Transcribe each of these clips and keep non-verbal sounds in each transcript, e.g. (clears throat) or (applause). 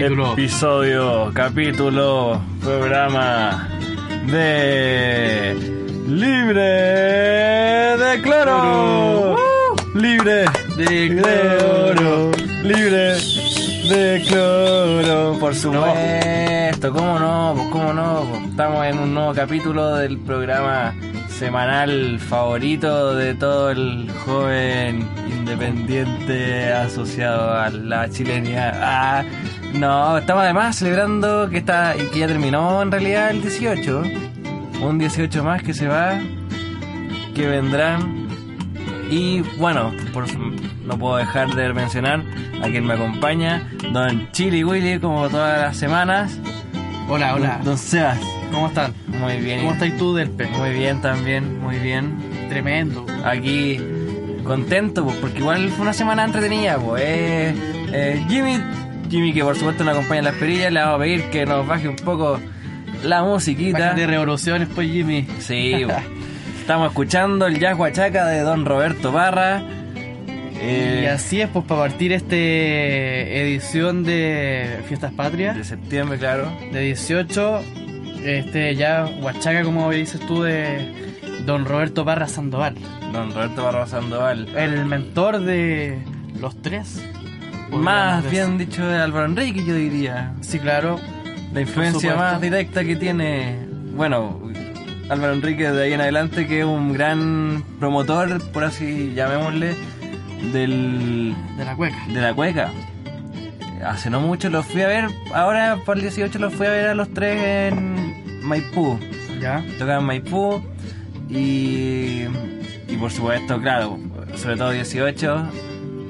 Capítulo. episodio, capítulo, programa de Libre de Cloro. Libre De cloro. Libre de cloro. Por supuesto, ¿cómo no? Cómo no. Estamos en un nuevo capítulo del programa semanal favorito de todo el joven independiente asociado a la chilenia. Ah, no, estamos además celebrando que está y que ya terminó en realidad el 18. Un 18 más que se va, que vendrán. Y bueno, por, no puedo dejar de mencionar a quien me acompaña, don Chili Willy, como todas las semanas. Hola, hola. Don Sebas. ¿Cómo están? Muy bien. ¿Cómo estás tú, Delpe? Muy bien también, muy bien. Tremendo. Aquí contento, pues, porque igual fue una semana entretenida, pues. eh, eh, Jimmy, Jimmy que por supuesto nos acompaña en las perillas, le vamos a pedir que nos baje un poco la musiquita. de revoluciones, pues, Jimmy. Sí, estamos escuchando el jazz huachaca de don Roberto Barra. eh, Y así es, pues, para partir este edición de Fiestas Patrias, de septiembre, claro. de 18, este ya Huachaca, como dices tú, de Don Roberto Parra Sandoval. Don Roberto Barra Sandoval. El mentor de los tres. Más bien dicho de Álvaro Enrique, yo diría. Sí, claro. La influencia más directa que tiene, bueno, Álvaro Enrique de ahí en adelante, que es un gran promotor, por así llamémosle, del, De la cueca. de la cueca. Hace no mucho los fui a ver, ahora por el 18 los fui a ver a los tres en Maipú. Ya. Tocaban Maipú y, y por supuesto, claro, sobre todo 18,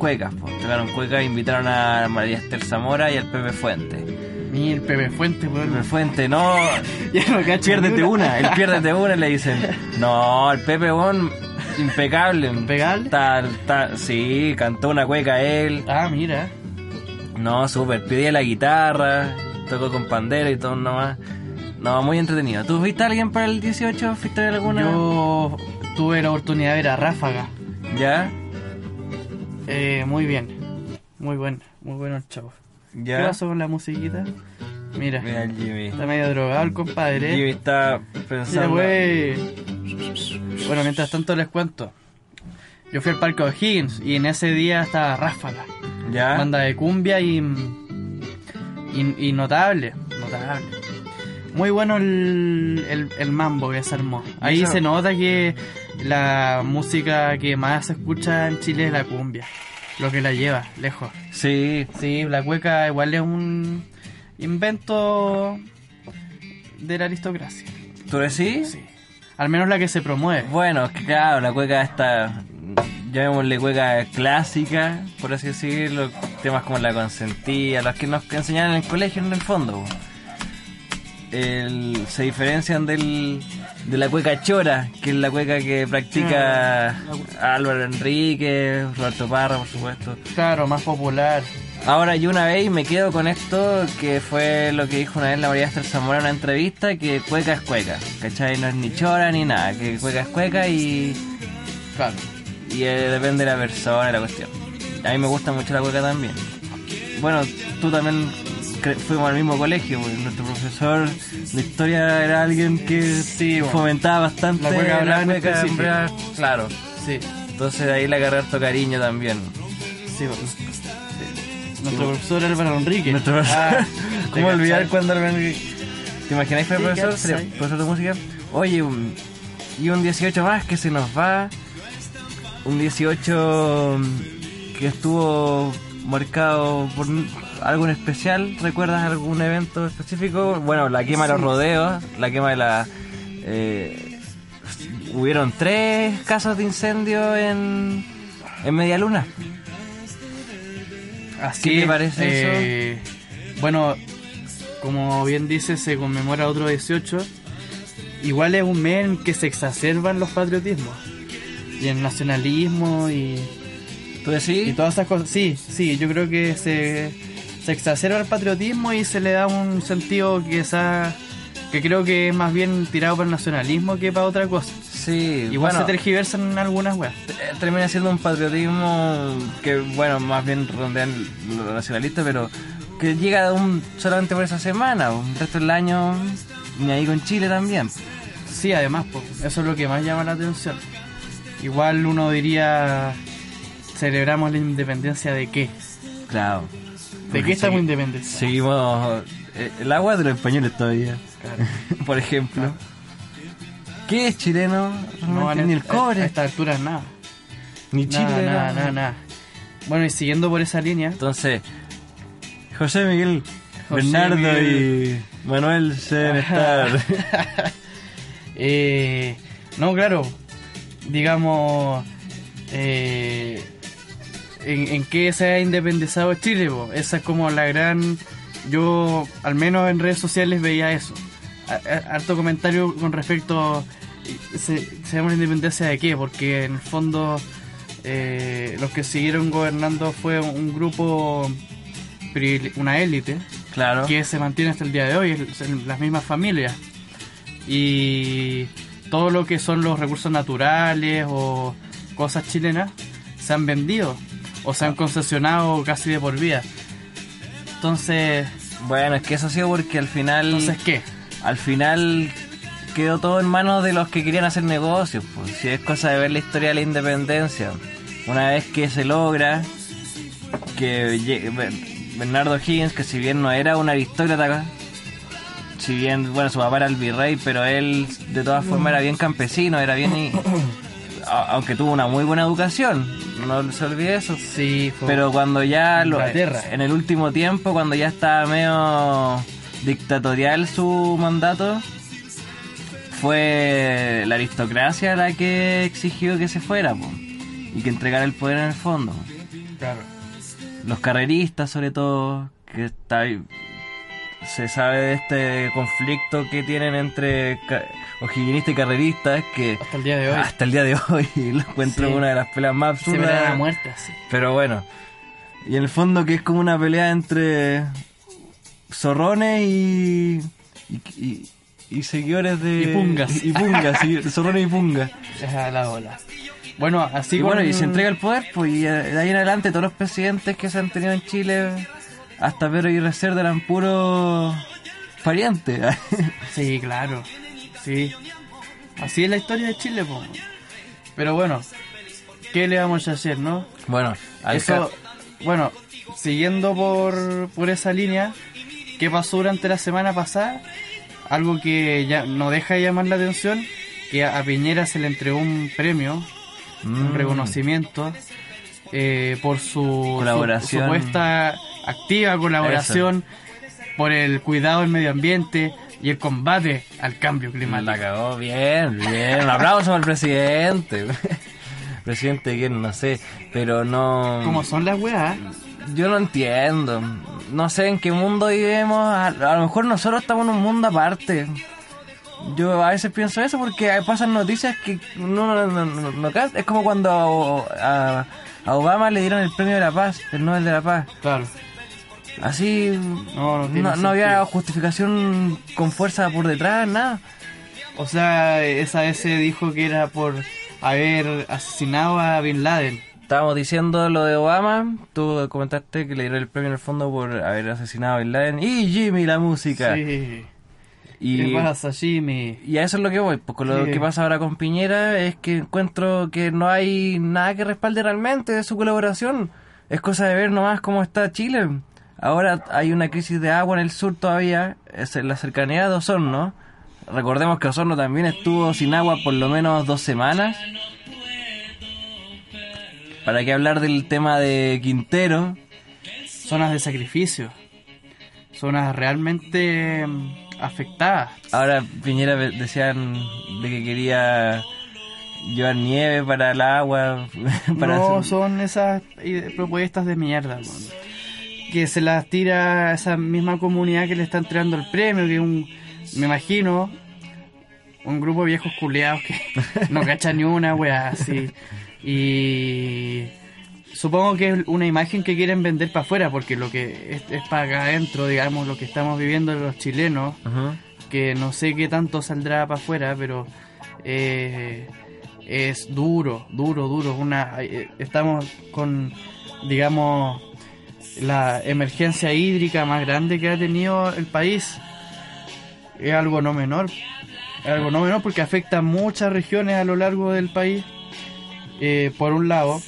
cuecas. pues. Tocaron cuecas, invitaron a María Esther Zamora y al Pepe Fuente. Mira, el Pepe Fuente, Pepe. Fuente, no, (laughs) Ya no cacho piérdete ni una, el piérdete (laughs) una le dicen. No, el Pepe Bon, impecable. ¿Impecable? Está, está- sí, cantó una cueca él. Ah, mira. No, súper, pedía la guitarra, tocó con pandera y todo nomás. No, muy entretenido. ¿Tú viste a alguien para el 18? ¿Fuiste a alguna? Yo tuve la oportunidad de ver a Ráfaga. ¿Ya? Eh, muy bien. Muy buen, muy bueno el chavo. ¿Ya? ¿Qué pasó con la musiquita? Mira, Mira el Jimmy. está medio drogado el compadre. Jimmy está pensando... Bueno, mientras tanto les cuento. Yo fui al parque O'Higgins y en ese día estaba Ráfaga. ¿Ya? Banda de cumbia y, y, y notable, notable. Muy bueno el, el, el mambo que se armó. Ahí se nota que la música que más se escucha en Chile es la cumbia. Lo que la lleva, lejos. Sí, Sí, la cueca igual es un invento de la aristocracia. ¿tú decís? Sí. Al menos la que se promueve. Bueno, claro, la cueca esta, llamémosle cueca clásica, por así decirlo, temas como la consentía, los que nos enseñaron en el colegio en el fondo. El- se diferencian del, de la cueca chora, que es la cueca que practica Álvaro Enrique, Roberto Parra, por supuesto. Claro, más popular. Ahora yo una vez me quedo con esto que fue lo que dijo una vez la María Esther Zamora en una entrevista que cueca es cueca, ¿cachai? No es ni chora ni nada, que cueca es cueca y, Claro. y eh, depende de la persona y la cuestión. A mí me gusta mucho la cueca también. Bueno, tú también fuimos al mismo colegio, porque nuestro profesor de historia era alguien que Sí, bueno. fomentaba bastante La cueca cueca, hablaba- claro. Sí, Entonces de ahí le agarré harto cariño también. sí, bueno. Sí. Nuestro profesor Álvaro Enrique. Nuestro profesor. Ah, (laughs) ¿Cómo ¿te olvidar cuando Álvaro Enrique- ¿Te imagináis que el profesor? Sería profesor de música. Oye, un- y un 18 más que se nos va. Un 18 que estuvo marcado por algo en especial. ¿Recuerdas algún evento específico? Bueno, la quema de los rodeos, la quema de la. eh, hubieron tres casos de incendio en, en Media Luna. Así ¿Qué te parece eh, Bueno, como bien dice, se conmemora otro 18. Igual es un mes en que se exacerban los patriotismos. Y el nacionalismo y, ¿Tú y todas esas cosas. Sí, sí, yo creo que se, se exacerba el patriotismo y se le da un sentido quizás que creo que es más bien tirado para el nacionalismo que para otra cosa. Sí, Igual bueno, se tergiversan en algunas weas. eh, termina siendo un patriotismo que, bueno, más bien rondea lo nacionalista, pero que llega un, solamente por esa semana. El resto del año, ni ahí con Chile también. Sí, además, po, eso es lo que más llama la atención. Igual uno diría, celebramos la independencia de qué. Claro. ¿De qué estamos independientes? Seguimos eh, el agua de los españoles todavía, Claro. (laughs) por ejemplo. ¿Qué es chileno? No, a- ni el a- cobre, A esta altura nada. ni Chile. Nada, nada, nada. nada. Bueno, y siguiendo por esa línea, Entonces, José Miguel, José Bernardo Miguel. y Manuel se deben estar. (laughs) eh, no, claro, digamos, eh, en, en qué se ha independizado Chile, po? esa es como la gran, yo al menos en redes sociales veía eso, harto comentario con respecto, se, se llama la independencia de qué, porque en el fondo eh, los que siguieron gobernando fue un grupo, una élite, Claro. que se mantiene hasta el día de hoy, las mismas familias. Y todo lo que son los recursos naturales o cosas chilenas se han vendido o se han concesionado casi de por vida. Entonces, Bueno, es que eso ha sido porque al final. entonces ¿qué? al final quedó todo en manos de los que querían hacer negocios. Pues. Si es cosa de ver la historia de la independencia. Una vez que se logra que Bernardo Higgins, que si bien no era un aristócrata, si bien, bueno, su papá era el virrey, pero él de todas formas era bien campesino, era bien... y- (coughs) aunque tuvo una muy buena educación, no se olvide eso. Sí, fue- Pero cuando ya lo- Inglaterra. en el último tiempo, cuando ya estaba medio dictatorial su mandato, fue la aristocracia la que exigió que se fuera po, y que entregara el poder en el fondo. claro. Los carreristas, sobre todo, que está ahí- se sabe de este conflicto que tienen entre o'higginistas y carreristas que Hasta el día de hoy. hasta el día de hoy (laughs) lo encuentro Sí. una de las peleas más se absurdas la muerte así. pero bueno, y en el fondo que es como una pelea entre zorrones y, y, y- y seguidores de... Y pungas. Y, pungas, (laughs) zorrones y pungas. Es a la ola. Bueno, así y bueno, con- y se entrega el poder, pues, y eh, de ahí en adelante todos los presidentes que se han tenido en Chile, hasta Pedro y Cerda eran puros parientes. (laughs) Sí, claro. Sí. Así es la historia de Chile, po. Pero bueno, ¿qué le vamos a hacer, no? bueno, al Eso, bueno, siguiendo por, por esa línea, ¿qué pasó durante la semana pasada? Algo que ya no deja de llamar la atención, que a a Piñera se le entregó un premio, un Mm. reconocimiento, eh, por su, su- Colaboración. supuesta activa colaboración, por el cuidado del medio ambiente y el combate al cambio climático. La cagó bien, bien. Un aplauso al presidente. (laughs) presidente quién, no sé, pero no... Como son las weas, Yo no entiendo. No sé en qué mundo vivimos. A, a lo mejor nosotros estamos en un mundo aparte. Yo a veces pienso eso porque pasan noticias que no, no, no, no- Es como cuando a, a Obama le dieron el premio de la paz, el Nobel de la Paz. claro. Así No, no había justificación con fuerza por detrás, nada. O sea, esa vez se dijo que era por haber asesinado a Bin Laden. Estábamos diciendo lo de Obama, tú comentaste que le dieron el premio en el fondo por haber asesinado a Bin Laden y Jimmy la música. Sí. Y, ¿Qué pasa, Jimmy? y a eso es lo que voy, pues con lo Sí. que pasa ahora con Piñera es que encuentro que no hay nada que respalde realmente de su colaboración. Es cosa de ver nomás cómo está Chile. Ahora hay una crisis de agua en el sur todavía, es en la cercanía de Osorno. Recordemos que Osorno también estuvo sin agua por lo menos dos semanas. ¿Para qué hablar del tema de Quintero? Zonas de sacrificio. Zonas realmente mm, afectadas. Ahora Piñera decían de que quería llevar nieve para el agua. (laughs) Para no hacer- son esas propuestas de mierda. Que se las tira a esa misma comunidad que le está entregando el premio, que un, me imagino, un grupo de viejos culeados que (laughs) no cachan ni una wea así. Y supongo que es una imagen que quieren vender para afuera, porque lo que es, es para acá adentro, digamos, lo que estamos viviendo los chilenos, que no sé qué tanto saldrá para afuera, pero eh, es duro, duro, duro. Una, eh, estamos con, digamos, la emergencia hídrica más grande que ha tenido el país. Es algo no menor. Es algo no menor porque afecta a muchas regiones a lo largo del país. Eh, por un lado,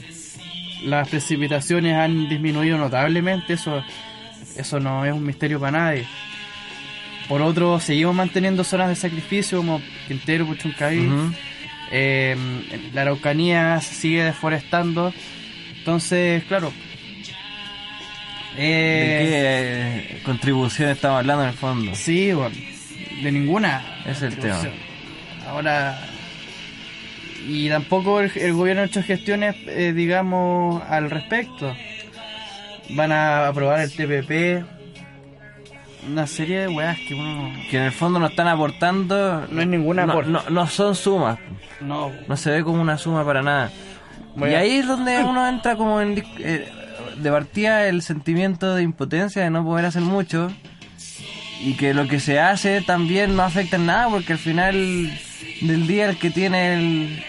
las precipitaciones han disminuido notablemente, eso, eso no es un misterio para nadie. Por otro, seguimos manteniendo zonas de sacrificio como Quintero, Puchuncaví. Eh, la Araucanía se sigue deforestando. Entonces, claro. ¿De qué contribución estamos hablando en el fondo? Sí, bueno, de ninguna. Es el tema. Ahora, y tampoco el, gobierno ha hecho gestiones, eh, digamos, al respecto. Van a aprobar el TPP, una serie de weas que uno... Que en el fondo no están aportando... No es ninguna no, no, son sumas. No. No se ve como una suma para nada. y ahí es donde (clears throat) uno entra como en... Eh, de partida el sentimiento de impotencia, de no poder hacer mucho. Y que lo que se hace también no afecta en nada, porque al final del día el que tiene el,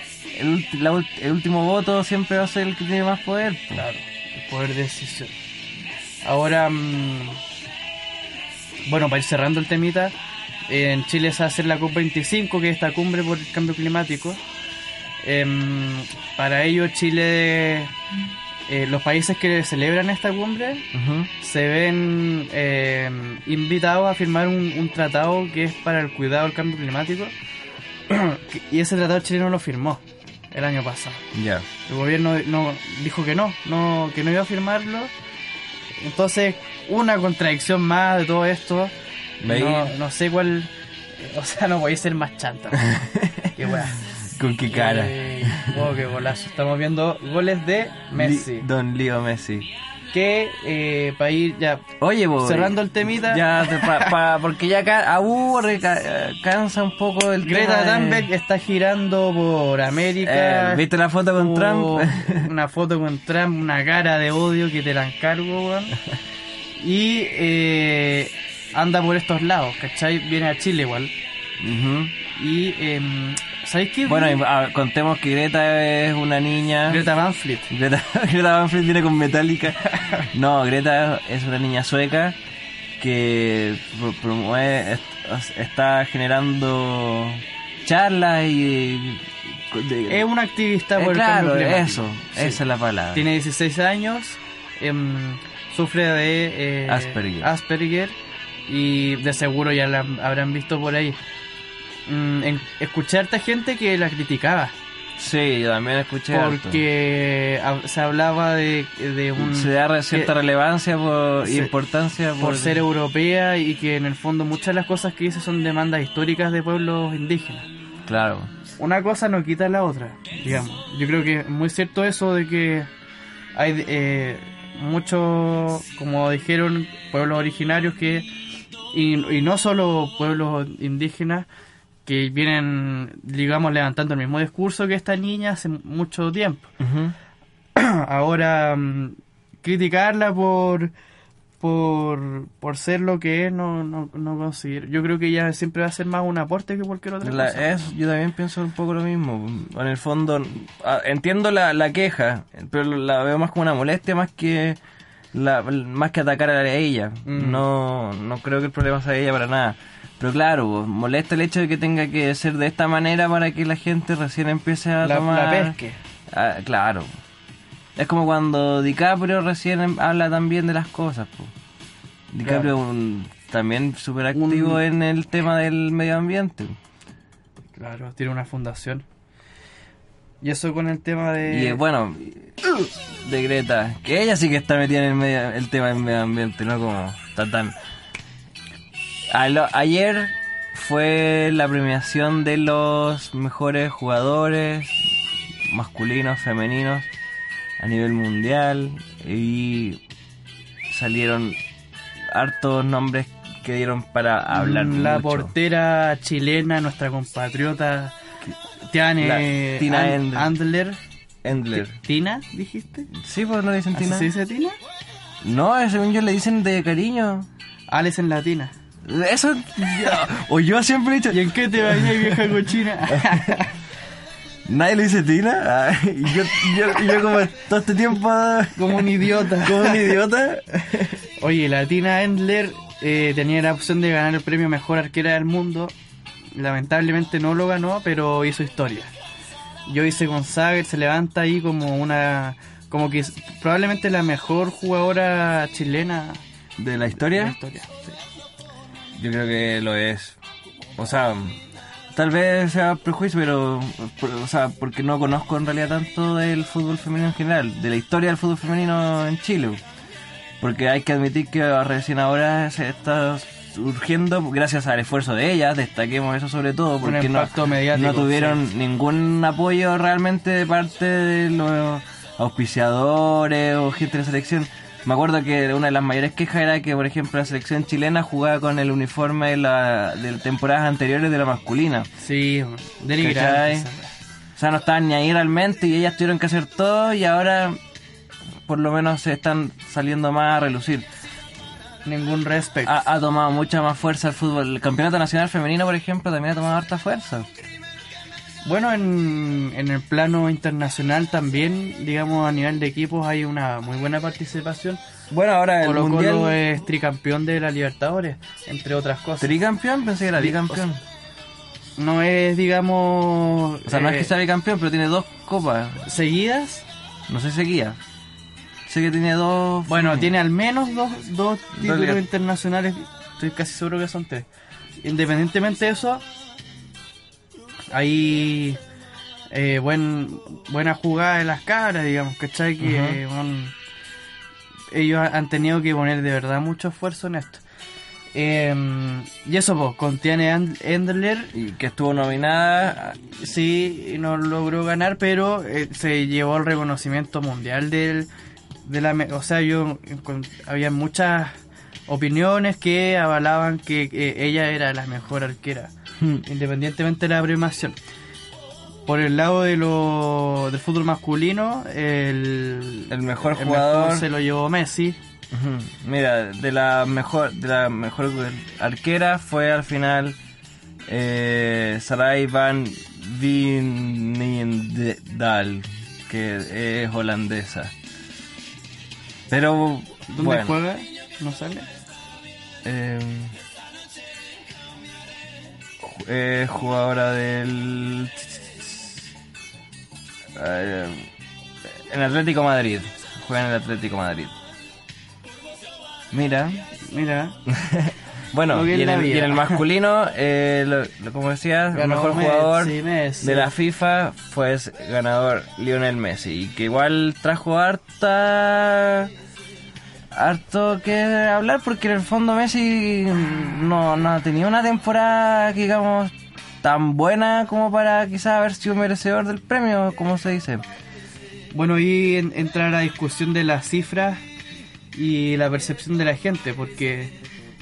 el, último voto siempre va a ser el que tiene más poder. Claro, el poder de decisión. Ahora, mm, bueno, para ir cerrando el temita, en Chile se va a hacer la COP25, que es esta cumbre por el cambio climático. Em, para ello, Chile, eh, los países que celebran esta cumbre se ven em, invitados a firmar un, tratado que es para el cuidado del cambio climático. (clears throat) y ese tratado chileno lo firmó el año pasado. Ya. El gobierno no dijo que no, no, que no iba a firmarlo. Entonces, una contradicción más de todo esto. No, no, sé cuál. O sea, no voy a ser más chanta. (laughs) qué weá. Con qué cara. oh, qué golazo. Estamos viendo goles de Messi. don Leo Messi que eh, para ir ya Oye, cerrando el temita ya pa, porque ya aburre cansa un poco el Greta Thunberg está girando por América eh, viste la foto con Trump (laughs) una foto con Trump una cara de odio que te la encargo weón. y eh, anda por estos lados ¿cachai? viene a Chile igual y eh, ¿Sabéis qué? Bueno, contemos que Greta es una niña. Greta Van Fleet. Greta, (laughs) Greta Van Fleet viene con Metallica. No, Greta es una niña sueca que promueve, está generando charlas y. es una activista por el cambio eso, esa es la palabra. Tiene 16 años, em, sufre de eh, Asperger. Asperger y de seguro ya la habrán visto por ahí mm, en, escuché a gente que la criticaba. Sí, yo también escuché Porque se hablaba de, un... Se da cierta relevancia por importancia por... ser europea y que en el fondo muchas de las cosas que dice son demandas históricas de pueblos indígenas. Claro. Una cosa no quita la otra, digamos. Yo creo que es muy cierto eso de que hay eh, muchos, como dijeron, pueblos originarios que... y no solo pueblos indígenas, que vienen, digamos, levantando el mismo discurso que esta niña hace mucho tiempo. (clears throat) Ahora, mm, criticarla por, por, por ser lo que es, no, no, no conseguir. Yo creo que ella siempre va a ser más un aporte que cualquier otra cosa. Es, yo también pienso un poco lo mismo. En el fondo, entiendo la, la queja, pero la veo más como una molestia más que... La, más que atacar a ella. Mm. No, no creo que el problema sea ella para nada. Pero claro, molesta el hecho de que tenga que ser de esta manera para que la gente recién empiece a tomar... La pesque. Ah, claro. Es como cuando DiCaprio recién em, habla también de las cosas. DiCaprio también súper activo en el tema del medio ambiente. Claro, tiene una fundación. Y eso con el tema de... Y bueno, (coughs) de Greta, que ella sí que está metida en el, medio, el tema del medio ambiente, no como está ayer fue la premiación de los mejores jugadores masculinos, femeninos a nivel mundial y salieron hartos nombres que dieron para hablar. La portera chilena, nuestra compatriota Tiane Tina Andler. Endler. ¿Tina, dijiste? Sí, pues no dicen Tina. ¿Se dice Tina? No, según yo le dicen de cariño. Alex en latina. Eso. O yo siempre he dicho. ¿Y en qué te bañas, vieja cochina? (laughs) Nadie le dice Tina. Yo, yo, yo como todo este tiempo. Como un idiota. (laughs) Como un idiota. Oye, la Tina Endler eh, tenía la opción de ganar el premio Mejor Arquera del Mundo. Lamentablemente no lo ganó, pero hizo historia. Joyce González se levanta ahí como una. Como que probablemente la mejor jugadora chilena ¿De la de historia? la historia. Yo creo que lo es. O sea, tal vez sea prejuicio, pero. o sea, porque no conozco en realidad tanto del fútbol femenino en general, de la historia del fútbol femenino en Chile. Porque hay que admitir que recién ahora se está surgiendo gracias al esfuerzo de ellas, destaquemos eso sobre todo, porque no, tuvieron sí. ningún apoyo realmente de parte de los auspiciadores o gente de la selección. Me acuerdo que una de las mayores quejas era que, por ejemplo, la selección chilena jugaba con el uniforme de, la, de temporadas anteriores de la masculina. Sí, denigrante. O sea, no estaban ni ahí realmente y ellas tuvieron que hacer todo y ahora por lo menos se están saliendo más a relucir. Ningún respeto. Ha, ha tomado mucha más fuerza el fútbol. El campeonato nacional femenino, por ejemplo, también ha tomado harta fuerza. Bueno, en, en el plano internacional también, digamos, a nivel de equipos hay una muy buena participación. Bueno, ahora el Colo mundial... Colo es tricampeón de la Libertadores, entre otras cosas. ¿Tricampeón? Pensé que era bicampeón. no es, digamos, O sea, no es eh, que sea bicampeón, pero tiene dos copas. seguidas. No sé seguía. Sé que tiene dos... Bueno, tiene al menos dos, dos títulos internacionales, estoy casi seguro que son tres. Independientemente de eso, hay eh, buen, buena jugada de las cabras, digamos, ¿cachai? Que bueno, ellos ha- han tenido que poner de verdad mucho esfuerzo en esto. Eh, y eso, pues, con Tiane And- Endler, Y que estuvo nominada... sí, no logró ganar, pero eh, se llevó el reconocimiento mundial del, de la... O sea, yo había muchas opiniones que avalaban que eh, ella era la mejor arquera, (laughs) independientemente de la premiación. Por el lado de lo, del fútbol masculino, el, El mejor el jugador... se lo llevó Messi. (laughs) Mira, de la mejor de la mejor arquera fue al final eh, Sarai van Vinendal, que es holandesa. Pero ¿Dónde bueno, juega? ¿No sale? eh, es jugadora del eh, en Atlético Madrid. Juega en el Atlético Madrid. Mira, Mira, (laughs) Bueno, y en, el, y vida. en el masculino, eh, lo- lo- como decías, el mejor jugador Messi. de la FIFA fue ese ganador Lionel Messi. Y que igual trajo harta. Harto que hablar porque en el fondo Messi no, no tenía una temporada, digamos, tan buena como para quizás haber sido merecedor del premio, como se dice. Bueno, y en- entra la discusión de las cifras y la percepción de la gente, porque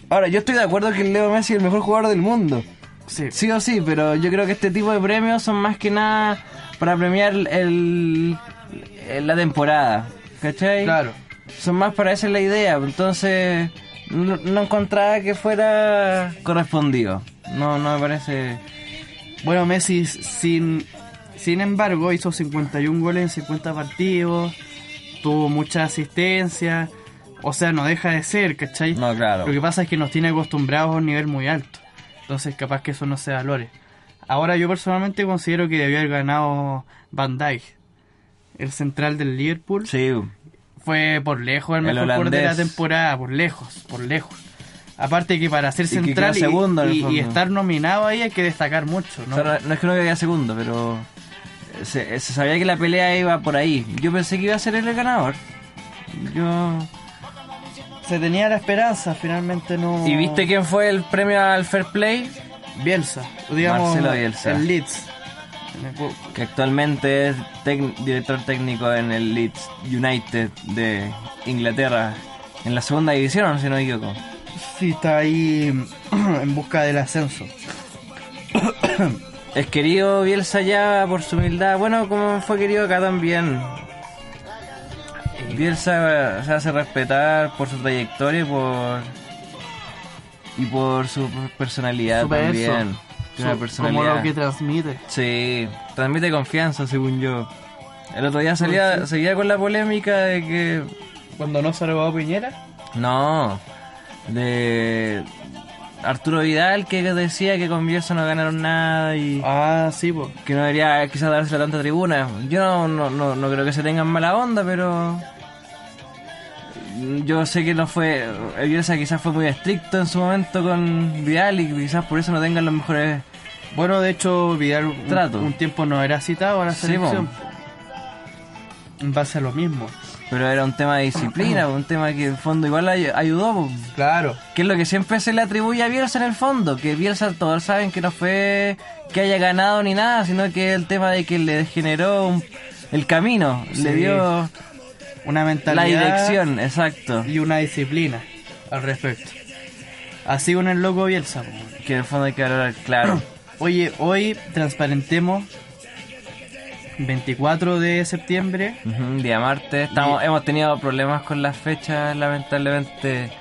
Ahora, yo estoy de acuerdo que Leo Messi es el mejor jugador del mundo. sí, Sí o sí, pero yo creo que este tipo de premios son más que nada para premiar el, el- la temporada. ¿Cachai? claro. Son más para esa es la idea. Entonces, no, no encontraba que fuera correspondido. No, no me parece. Bueno, Messi sin, sin embargo hizo 51 goles en 50 partidos, tuvo mucha asistencia, o sea, no deja de ser, ¿cachai? No, claro. Lo que pasa es que nos tiene acostumbrados a un nivel muy alto, entonces capaz que eso no se valore. Ahora yo personalmente considero que debió haber ganado Van Dijk, el central del Liverpool. Sí, fue por lejos el El mejor jugador de la temporada, por lejos, por lejos. Aparte que para ser Y central y, segundo estar nominado ahí hay que destacar mucho, ¿no? O sea, no, no es que no quede segundo, pero se, se sabía que la pelea iba por ahí. Yo pensé que iba a ser el ganador. Yo. Se tenía la esperanza, finalmente no... ¿Y viste quién fue el premio al Fair Play? Bielsa, digamos Marcelo Bielsa. el Leeds. Que actualmente es director técnico en el Leeds United de Inglaterra, en la segunda división, si no me equivoco. Sí, está ahí en busca del ascenso. Es querido Bielsa ya por su humildad, bueno, como fue querido acá también. Bielsa se hace respetar por su trayectoria y por y por su personalidad Super también. eso. Tiene una Como personalidad. lo que transmite. Sí, transmite confianza, según yo. El otro día salía, Sí. seguía con la polémica de que. Cuando no se robó Piñera. No, de. Arturo Vidal que decía que con Bielsa no ganaron nada y Ah, sí, pues. que no debería quizás darse tanta tribuna. Yo no, no, no, no creo que se tengan mala onda, pero. Yo sé que no fue. El Bielsa quizás fue muy estricto en su momento con Vidal y quizás por eso no tengan los mejores. Bueno, de hecho, Vidal un, Trato. un tiempo no era citado a la Sí, selección. en base a lo mismo. Pero era un tema de disciplina, un tema que en el fondo igual ay- ayudó. Claro. Que es lo que siempre se le atribuye a Bielsa en el fondo, que Bielsa todos saben que no fue que haya ganado ni nada, sino que el tema de que le generó un- el camino, le Sí. dio Una la mentalidad dirección, exacto. y una disciplina al respecto. Así con el loco Bielsa. Que en el fondo hay que hablar claro. (clears throat) Oye, hoy transparentemos 24 de septiembre. Día martes, estamos, hemos tenido problemas con las fechas, lamentablemente,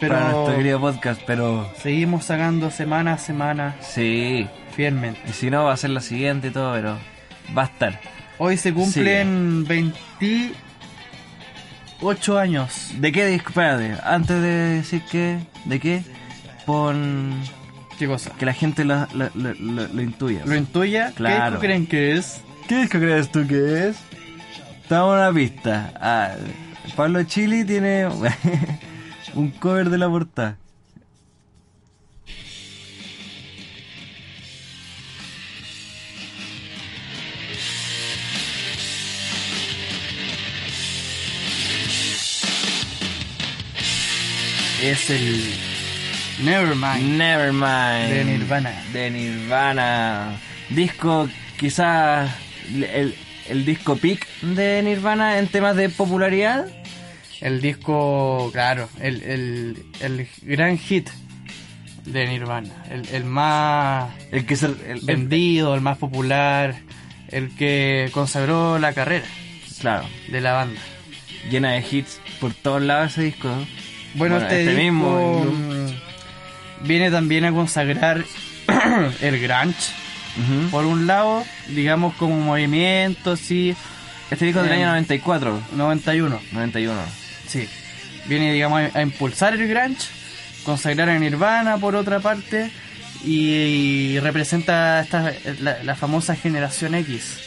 Pero- para nuestro querido podcast, pero Seguimos sacando semana a semana sí, fielmente. y si no va a ser la siguiente y todo, pero va a estar. Hoy se cumplen 28 años. ¿De qué disco? Espérate, antes de decir que, ¿de qué? Pon ¿Qué cosa? que la gente lo, lo, lo, lo- lo intuya. ¿Lo intuya? ¿Qué Claro. disco creen que es? ¿Qué disco crees tú que es? Estamos en una pista. Ah, Pablo Chili tiene (laughs) un cover de la portada. Es el Nevermind. Nevermind. De Nirvana. De Nirvana. Disco, quizás el, el disco peak de Nirvana en temas de popularidad. El disco, claro, el, el, el gran hit de Nirvana. El, el más El que el- el- vendido, el más popular, el que consagró la carrera claro, de la banda. llena de hits por todos lados ese disco. ¿no? Bueno, Bueno, este, este mismo, viene también a consagrar (clears throat) el grunge. Por un lado, digamos como movimiento, así, Este disco del año 94, 91. 91. Sí. Viene, digamos, a, a impulsar el grunge, consagrar a Nirvana por otra parte, y, representa esta, la, la famosa generación X.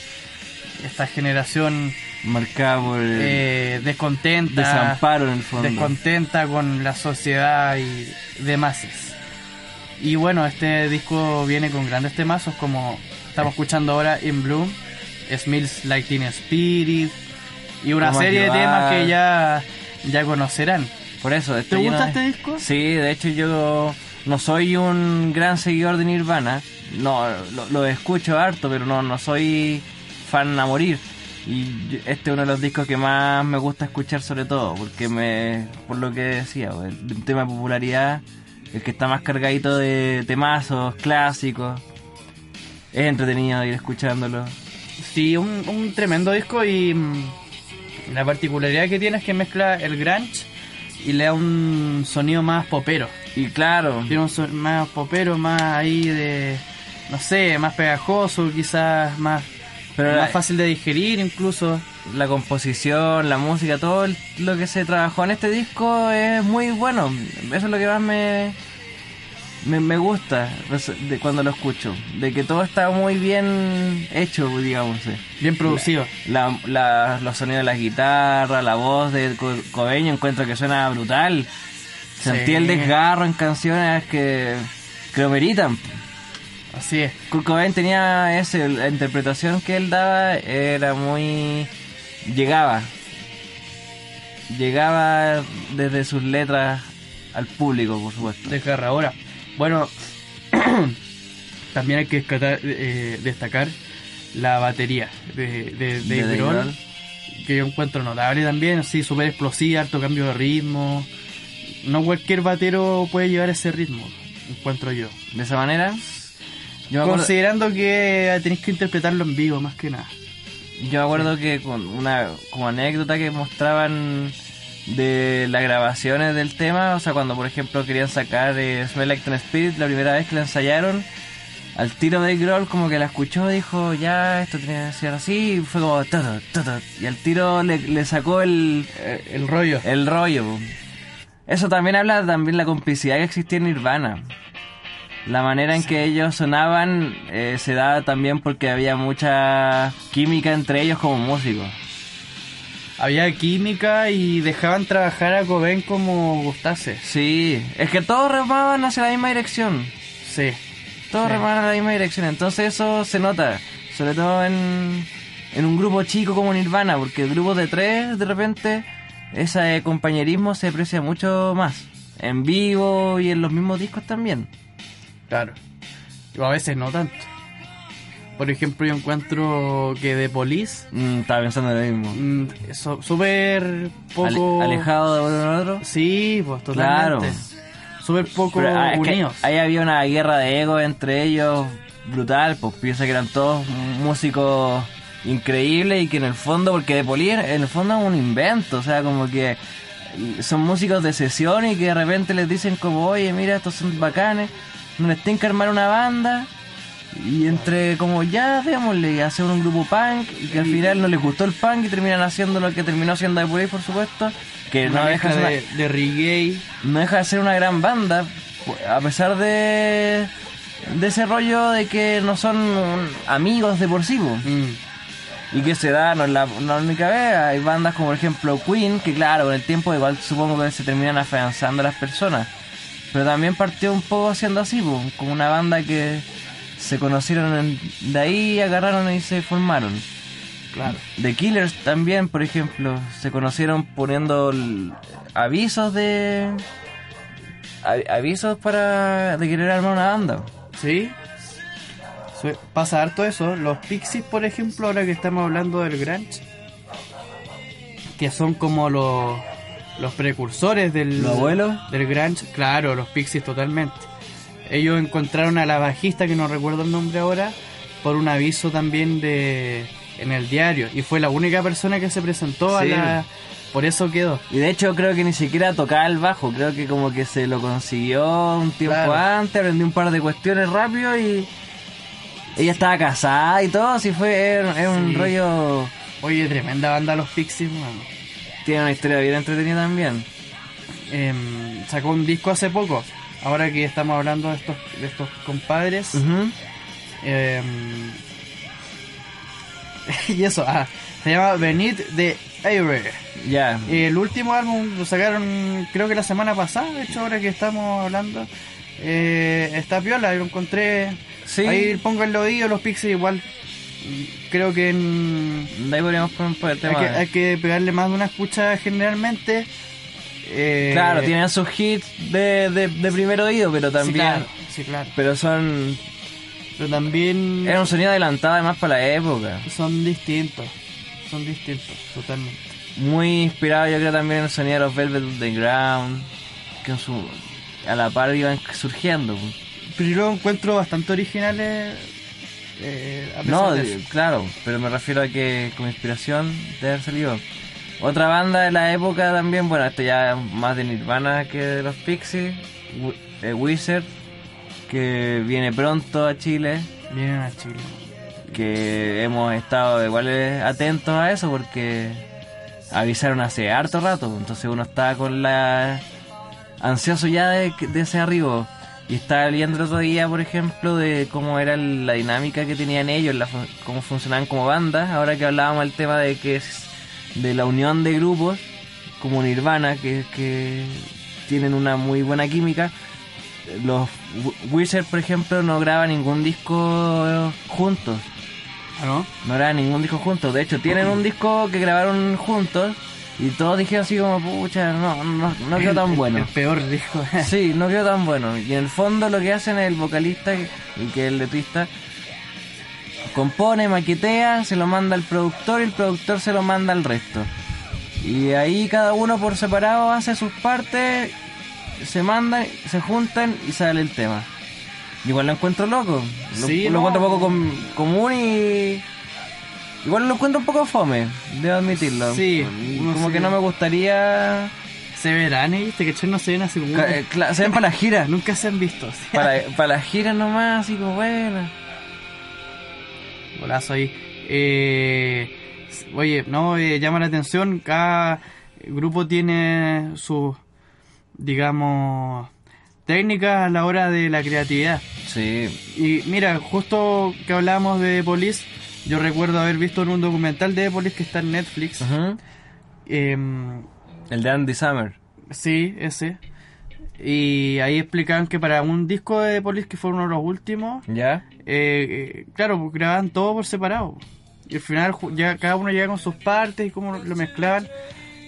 Esta generación Marcada por el eh, descontenta, desamparo en el fondo. descontenta con la sociedad y demás. Y bueno, este disco viene con grandes temazos como estamos escuchando ahora In Bloom, Smells Like Teen Spirit y una serie de temas que ya, ya conocerán. Por eso, está ¿Te gusta este disco? Sí, de hecho yo no soy un gran seguidor de Nirvana. No, lo, lo escucho harto, pero no, no soy fan a morir. Y este es uno de los discos que más me gusta escuchar sobre todo, porque me, por lo que decía, el, tema de popularidad, el que está más cargadito de temazos, clásicos. Es entretenido ir escuchándolo. Sí, un, un tremendo disco y mm, la particularidad que tiene es que mezcla el grunge y le da un sonido más popero. Y claro, Tiene un son- más popero, más ahí de, no sé, más pegajoso, quizás más, Pero más fácil de digerir incluso. la composición, la música, todo el- lo que se trabajó en este disco es muy bueno. Eso es lo que más me, me, me gusta de cuando lo escucho. De que todo está muy bien hecho, digamos. eh. Bien producido. La, la- los sonidos de la guitarra, la voz de Co- Cobeño encuentro que suena brutal. Sentí Sí. el desgarro en canciones que, que lo meritan. Así es. Kurt Cobain tenía ese, la interpretación que él daba era muy... llegaba. Llegaba desde sus letras al público, por supuesto. Desgarradora. Bueno, (clears throat) también hay que descatar- eh, destacar la batería de, de, de De Grohl, que yo encuentro notable también, así súper explosiva, harto cambio de ritmo. No cualquier batero puede llevar ese ritmo, encuentro yo. De esa manera, yo acuerdo, Considerando que tenéis que interpretarlo en vivo más que nada. yo me acuerdo que con una como anécdota que mostraban de las grabaciones del tema, o sea, cuando por ejemplo querían sacar eh, Smell Like Teen Spirit, la primera vez que la ensayaron, al tiro de Grohl como que la escuchó, dijo, ya, esto tiene que ser así, y fue como, todo, todo, y al tiro le, le sacó el, Eh, el rollo. el rollo. Eso también habla también la complicidad que existía en Nirvana. La manera en que ellos sonaban eh, se daba también porque había mucha química entre ellos como músicos. Había química y dejaban trabajar a Cobain como gustase. Sí, es que todos remaban hacia la misma dirección. Sí. Todos Sí. remaban a la misma dirección. Entonces eso se nota, sobre todo en, en un grupo chico como Nirvana, porque el grupo de tres, de repente, ese compañerismo se aprecia mucho más. En vivo y en los mismos discos también. Claro. O a veces no tanto. Por ejemplo, yo encuentro que The Police Mm, estaba pensando en lo mismo. mm, so- súper poco... Ale- alejado de uno otro. Sí, pues totalmente. Claro. Súper poco Pero, ah, es que unidos. ahí había una guerra de ego entre ellos brutal, pues piensa que eran todos músicos increíbles y que en el fondo, porque de Polier en el fondo es un invento, o sea, como que son músicos de sesión y que de repente les dicen como, oye, mira, estos son bacanes, no les tienen que armar una banda. Y entre como ya démosle hacer un grupo punk y que al final no les gustó el punk y terminan haciendo lo que terminó haciendo de por supuesto, que Una no deja de, de, de reggae. no deja de ser una gran banda, a pesar de, de ese rollo de que no son amigos de por sí. Mm, y que se da, no es la, no es la única vez, hay bandas como por ejemplo Queen, que claro, con el tiempo igual supongo que se terminan afianzando las personas, pero también partió un poco siendo así, po, como una banda que se conocieron en- de ahí, agarraron y se formaron. claro. The Killers también, por ejemplo, se conocieron poniendo avisos de avisos para de querer armar una banda. Sí. Pasa harto eso. Los Pixies, por ejemplo, ahora que estamos hablando del grunge, que son como los, los precursores del, ¿Los abuelos? del grunge. Claro, los Pixies totalmente. Ellos encontraron a la bajista, que no recuerdo el nombre ahora, por un aviso también de en el diario. Y fue la única persona que se presentó Sí. a la... Por eso quedó. Y de hecho creo que ni siquiera tocaba el bajo, creo que como que se lo consiguió un tiempo Claro. antes, aprendió un par de cuestiones rápido y ella estaba casada y todo, así fue, es, es un rollo, Oye, tremenda banda los Pixies, mano. Tiene una historia bien entretenida también. Em, sacó un disco hace poco. Ahora que estamos hablando de estos, de estos compadres. Em, (laughs) y eso, ah, se llama Beneath the Air. Ya, El último álbum lo sacaron creo que la semana pasada, de hecho ahora que estamos hablando. Eh, está piola, lo encontré. Sí. Ahí pongo el oído, los Pixies igual. Creo que en, de ahí podríamos poner por el hay, tema. que, hay que pegarle más de una escucha generalmente. Eh, Claro, tienen sus hits de, de, de primer oído, pero sí, también. claro, sí, claro. Pero son. Pero también Era un sonido adelantado además para la época. son distintos. Son distintos, totalmente. Muy inspirado, yo creo, también en el sonido de los Velvet Underground. Que en su, a la par iban surgiendo. Pero yo lo encuentro bastante originales. Eh, a No, de claro, pero me refiero a que como inspiración de haber salido. Otra banda de la época también, bueno, esto ya es más de Nirvana que de los Pixies, eh, Wizard, que viene pronto a Chile. Vienen a Chile. que hemos estado igual eh, atentos a eso porque avisaron hace harto rato, entonces uno está con la ansioso ya de, de ese arribo. Y estaba leyendo el otro día, por ejemplo, de cómo era la dinámica que tenían ellos, la cómo funcionaban como banda. Ahora que hablábamos del tema de que es de la unión de grupos, como Nirvana, que, que tienen una muy buena química. Los Wi- Wizard, por ejemplo, no graban ningún disco juntos. ¿Ah, no? No graban ningún disco juntos. De hecho, tienen un disco que grabaron juntos y todos dijeron así como, pucha, no, no, no quedó tan El- bueno. El peor disco. (laughs) Sí, no quedó tan bueno. Y en el fondo lo que hacen el vocalista y que el letrista compone, maquetea, se lo manda al productor y el productor se lo manda al resto. Y ahí cada uno por separado hace sus partes, se mandan, se juntan y sale el tema. Igual lo encuentro loco. Lo, Sí, lo no. encuentro poco com- común y, Igual lo encuentro un poco fome, debo admitirlo. Sí, Como que no me gustaría... Se verán, ¿eh? ¿viste? Que no se ven así como... Eh, Se ven para la gira. Nunca se han visto. Para, (laughs) para la gira nomás, así como bueno. Golazo ahí. Eh, oye, no, eh, llama la atención, cada grupo tiene sus, digamos, técnicas a la hora de la creatividad. Sí. Y mira, justo que hablábamos de Police, yo recuerdo haber visto en un documental de Police que está en Netflix. Ujú. em, El de Andy Summer. sí, ese. Y ahí explicaban que para un disco de Police, que fue uno de los últimos, ¿Ya? eh, eh, claro, pues grababan todo por separado. Y al final ya cada uno llega con sus partes y cómo lo mezclaban.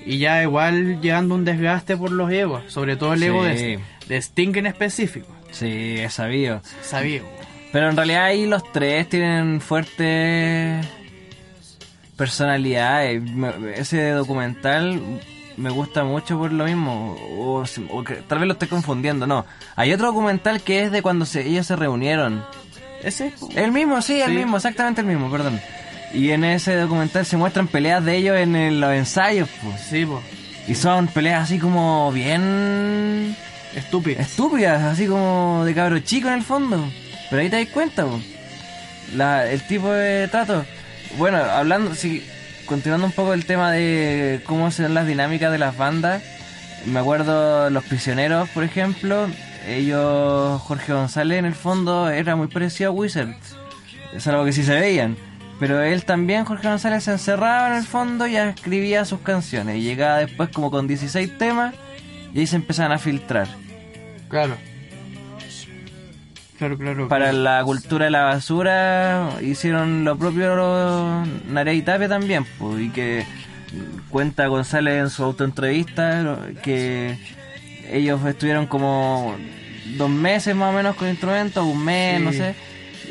Y ya igual llegando un desgaste por los egos, sobre todo el ego de, de Sting en específico. Sí, he sabido. Sabía. Pero en realidad ahí los tres tienen fuertes personalidades. Me- Ese documental me gusta mucho por lo mismo. O, o que- tal vez lo estoy confundiendo, no. Hay otro documental que es de cuando se, ellos se reunieron. Ese El mismo, sí, el mismo, exactamente el mismo, perdón. Y en ese documental se muestran peleas de ellos en el- los ensayos, pues. Sí, pues. Y son peleas así como bien Estúpido. estúpidas, así como de cabro chico en el fondo. Pero ahí te das cuenta. La, el tipo de trato. Bueno, hablando, sí, continuando un poco el tema de cómo son las dinámicas de las bandas. Me acuerdo Los Prisioneros, por ejemplo. Ellos, Jorge González, en el fondo, era muy parecido a Wizard. Salvo que sí se veían. Pero él también, Jorge González, se encerraba en el fondo y escribía sus canciones. Y llegaba después como con 16 temas y ahí se empezaban a filtrar. Claro. Claro, claro. Para claro. la cultura de la basura hicieron lo propio Narea y Tapia también, pues, y que cuenta González en su autoentrevista que ellos estuvieron como dos meses más o menos con instrumentos, un mes, Sí. no sé,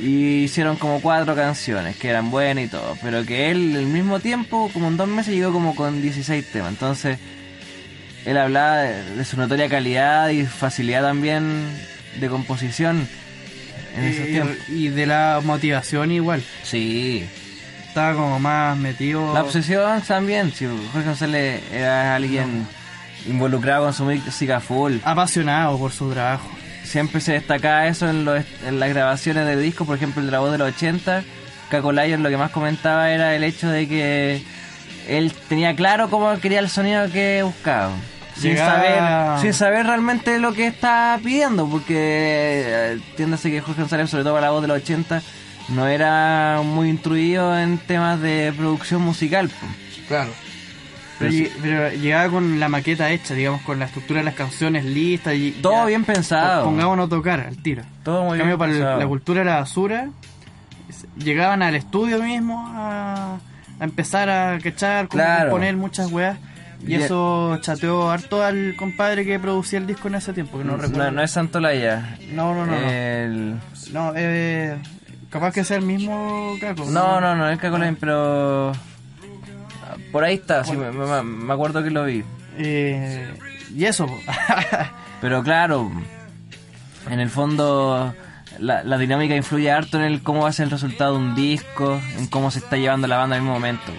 y hicieron como cuatro canciones que eran buenas y todo, pero que él al mismo tiempo, como en dos meses, llegó como con 16 temas, entonces él hablaba de, de su notoria calidad y facilidad también de composición en esos tiempos. y, de la motivación igual. Sí, Estaba como más metido. la obsesión también, si Jorge González era alguien involucrado con su música full, Apasionado por su trabajo. siempre se destacaba eso en, los, en las grabaciones de discos, por ejemplo el voz de los 80, Caco Lion lo que más comentaba era el hecho de que él tenía claro cómo quería el sonido que buscaba. Sin saber, sin saber realmente lo que está pidiendo, porque eh, entiéndase que Jorge González, sobre todo para la voz de los 80, no era muy instruido en temas de producción musical. Claro. Pero Pero, sí. lleg- pero llegaba con la maqueta hecha, digamos, con la estructura de las canciones listas y. Todo ya, bien pensado. Pongámonos a tocar al tiro. Todo muy En cambio, bien para pensado. la cultura de la basura, llegaban al estudio mismo a, a empezar a quechar, como Claro. componer muchas weas. Y eso chateó harto al compadre que producía el disco en ese tiempo, que no, recuerdo. no, no es Santolaya. no, no, no. no. El... No, eh, capaz que sea el mismo Caco. No, no, no es Caco Lion, pero... Por ahí está, sí, me, acuerdo que lo vi. Eh, y eso. (laughs) Pero claro, en el fondo la, la dinámica influye harto en el cómo va a ser el resultado de un disco, en cómo se está llevando la banda al mismo momento.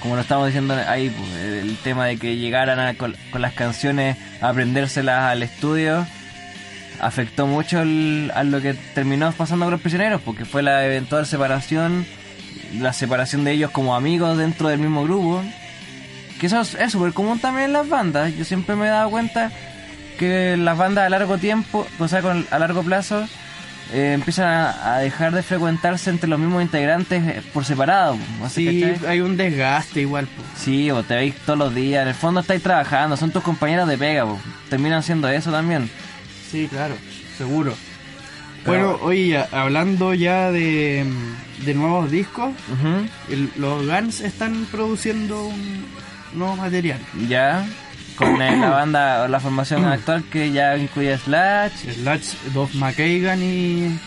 Como lo estamos diciendo ahí, pues, el tema de que llegaran a- con, las canciones a aprendérselas al estudio afectó mucho el- a lo que terminó pasando con los prisioneros, porque fue la eventual separación, la separación de ellos como amigos dentro del mismo grupo. Que eso es es súper común también en las bandas. Yo siempre me he dado cuenta que las bandas a largo tiempo, o sea, con, a largo plazo, eh, empiezan a, a dejar de frecuentarse entre los mismos integrantes eh, por separado. ¿así, sí, hay un desgaste igual, po. Sí, o te veis todos los días. En el fondo estáis trabajando, son tus compañeros de pega. po. Terminan siendo eso también. Sí, claro, seguro. Pero- Bueno, oye, ya, hablando ya de, de nuevos discos, el- los Guns están produciendo un nuevo material. Ya, con la banda o la formación (clears throat) actual que ya incluye Slash. Slash, Dove McKagan y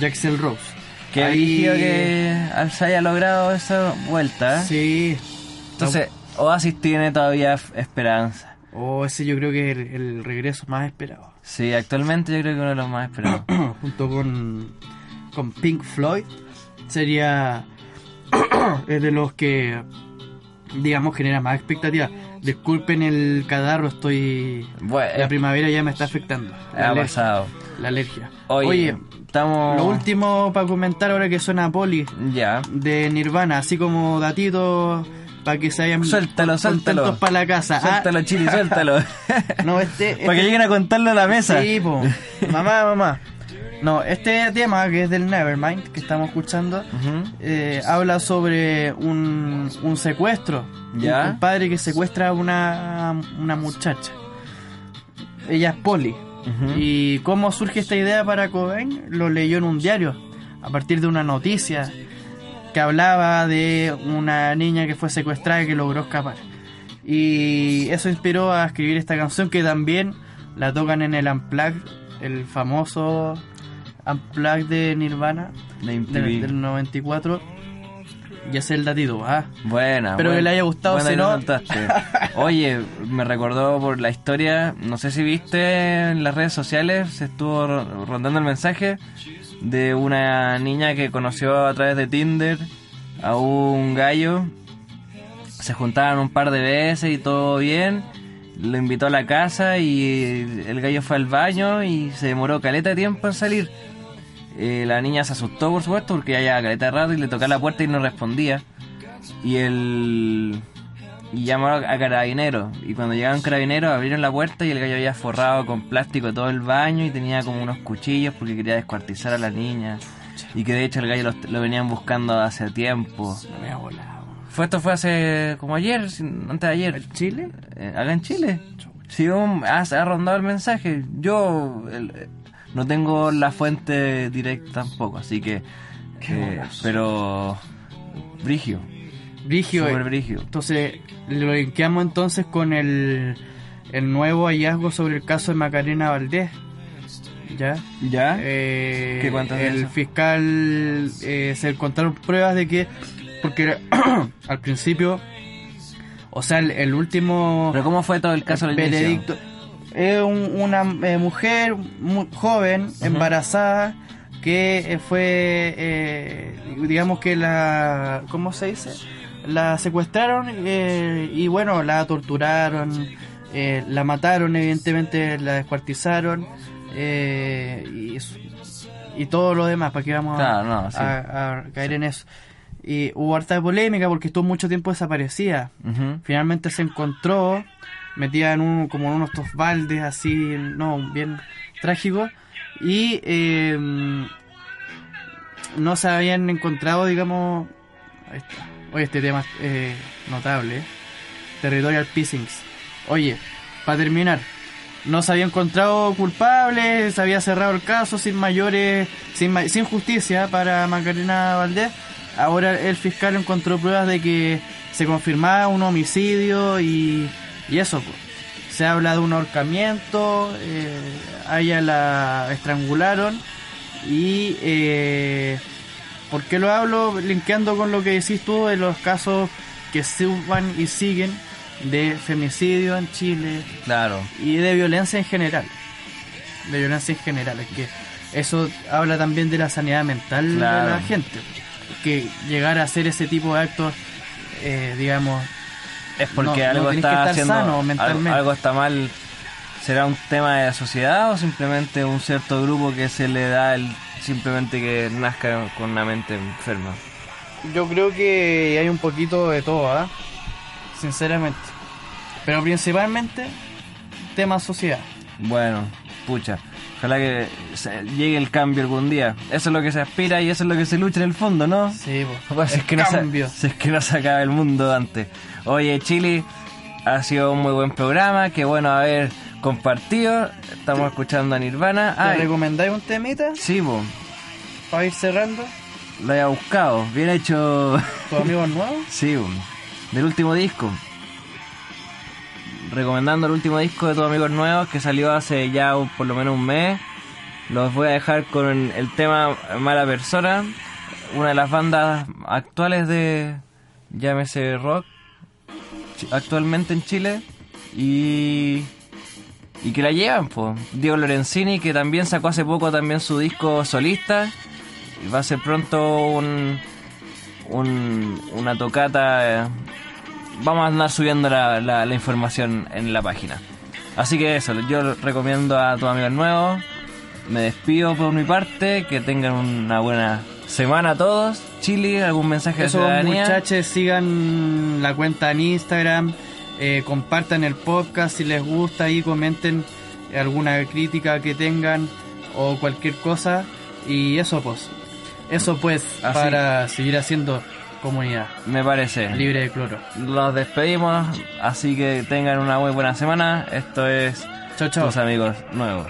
Jaxel Rose. Que Ahí- que se haya logrado esa vuelta. Sí. Entonces, Oasis tiene todavía esperanza. Oh, ese yo creo que es el, el regreso más esperado. Sí, actualmente yo creo que uno de los más esperados. (clears throat) Junto con, con Pink Floyd. Sería (clears throat) es de los que, digamos, genera más expectativa. Disculpen el cadarro, estoy... Bueno, La primavera ya me está afectando. La ha alergia. pasado. La alergia. Oye, Oye, estamos. lo último para comentar ahora que suena Poli Ya. de Nirvana, así como datitos para que se vayan Suéltalo, suéltalo. para la casa. Ah, Suéltalo, Chili, suéltalo. (laughs) no, este, (laughs) Para que este- lleguen a contarlo a la mesa. Sí, po. mamá, mamá. No, este tema que es del Nevermind que estamos escuchando eh, habla sobre un, un secuestro. Ya. Un, un padre que secuestra a una, una muchacha. Ella es Polly. ¿Y cómo surge esta idea para Cobain? Lo leyó en un diario, a partir de una noticia que hablaba de una niña que fue secuestrada y que logró escapar. Y eso inspiró a escribir esta canción que también la tocan en el Unplugged, el famoso Unplugged de Nirvana del, del 94. Y es el datito, ah. Buena. Espero buena. que le haya gustado, si no-. (laughs) Oye, me recordó por la historia, no sé si viste en las redes sociales, se estuvo ro- rondando el mensaje de una niña que conoció a través de Tinder a un gallo. Se juntaron un par de veces y todo bien. Lo invitó a la casa y el gallo fue al baño y se demoró caleta de tiempo en salir. Eh, la niña se asustó, por supuesto, porque ya caleta de rato y le tocó la puerta y no respondía. Y el. Y llamaron a carabineros. Y cuando llegaron carabineros, abrieron la puerta y el gallo había forrado con plástico todo el baño y tenía como unos cuchillos porque quería descuartizar a la niña. Y que de hecho el gallo lo, lo venían buscando hace tiempo. No me ha volado. Fue esto fue hace como ayer, antes de ayer. ¿El Chile? Eh, acá en Chile. Sí, un- ha, ha rondado el mensaje. Yo el- no tengo la fuente directa tampoco, así que. Eh, pero. Brigio. Brigio. Super brigio. Entonces, lo linkeamos entonces con el, el nuevo hallazgo sobre el caso de Macarena Valdés. ¿Ya? ¿Ya? Eh, ¿Qué el eso? fiscal eh, se encontraron pruebas de que. Porque (coughs) al principio. O sea, el, el último. pero ¿cómo fue todo el caso del veredicto. Es un- una eh, mujer muy joven, embarazada, que eh, fue, eh, digamos que la, ¿cómo se dice? La secuestraron eh, y bueno, la torturaron, eh, la mataron, evidentemente la descuartizaron eh, y, y todo lo demás, ¿para qué vamos a- Claro, no, sí. a, a caer en eso? Y hubo harta polémica porque estuvo mucho tiempo desaparecida finalmente se encontró metida en un como en unos estos baldes así no bien trágicos y eh, no se habían encontrado digamos oye este tema es eh, notable. Territorial pissings. Oye para terminar no se había encontrado culpable, se había cerrado el caso sin mayores, sin, sin justicia para Macarena Valdés. Ahora el fiscal encontró pruebas de que se confirmaba un homicidio y, y eso. pues. Se habla de un ahorcamiento, eh, a ella la estrangularon y... Eh, ¿Por qué lo hablo? Linkeando con lo que decís tú de los casos que suban y siguen de femicidio en Chile, Claro. y de violencia en general. De violencia en general. Es que eso habla también de la sanidad mental de la gente. Que llegar a hacer ese tipo de actos, eh, digamos, Es porque No, algo está haciendo. sano algo, mentalmente. algo está mal. ¿Será un tema de la sociedad o simplemente un cierto grupo que se le da el simplemente que nazca con una mente enferma? yo creo que hay un poquito de todo, ¿ah? Sinceramente. Pero principalmente, tema sociedad. Bueno, pucha. Ojalá que llegue el cambio algún día. Eso es lo que se aspira y eso es lo que se lucha en el fondo, ¿no? Sí. Pues El es que no se, si es que no se acaba el mundo antes. Oye, Chile, ha sido un muy buen programa. Qué bueno haber compartido. Estamos escuchando a Nirvana. ¿Te Ah, recomendáis un temita sí, bo, para ir cerrando? lo había buscado. Bien hecho. ¿Tus amigos nuevos? (laughs) sí, bo, del último disco. Recomendando el último disco de Tus Amigos Nuevos que salió hace ya un- por lo menos un mes. Los voy a dejar con el tema Mala Persona, una de las bandas actuales de llámese rock actualmente en Chile y y que la llevan pues Diego Lorenzini que también sacó hace poco también su disco solista y va a ser pronto un un- una tocata. eh, vamos a andar subiendo la, la- la información en la página. Así que eso, yo recomiendo a tus amigos nuevos. Me despido por mi parte. Que tengan una buena semana todos. Chile, algún mensaje de Eso, ciudadanía. muchachos, sigan la cuenta en Instagram, eh, compartan el podcast si les gusta y comenten alguna crítica que tengan o cualquier cosa. Y eso, pues, eso pues, Así. para seguir haciendo comunidad Me parece. libre de cloro. Los despedimos. Así que tengan una muy buena semana. Esto es chao. tus amigos nuevos.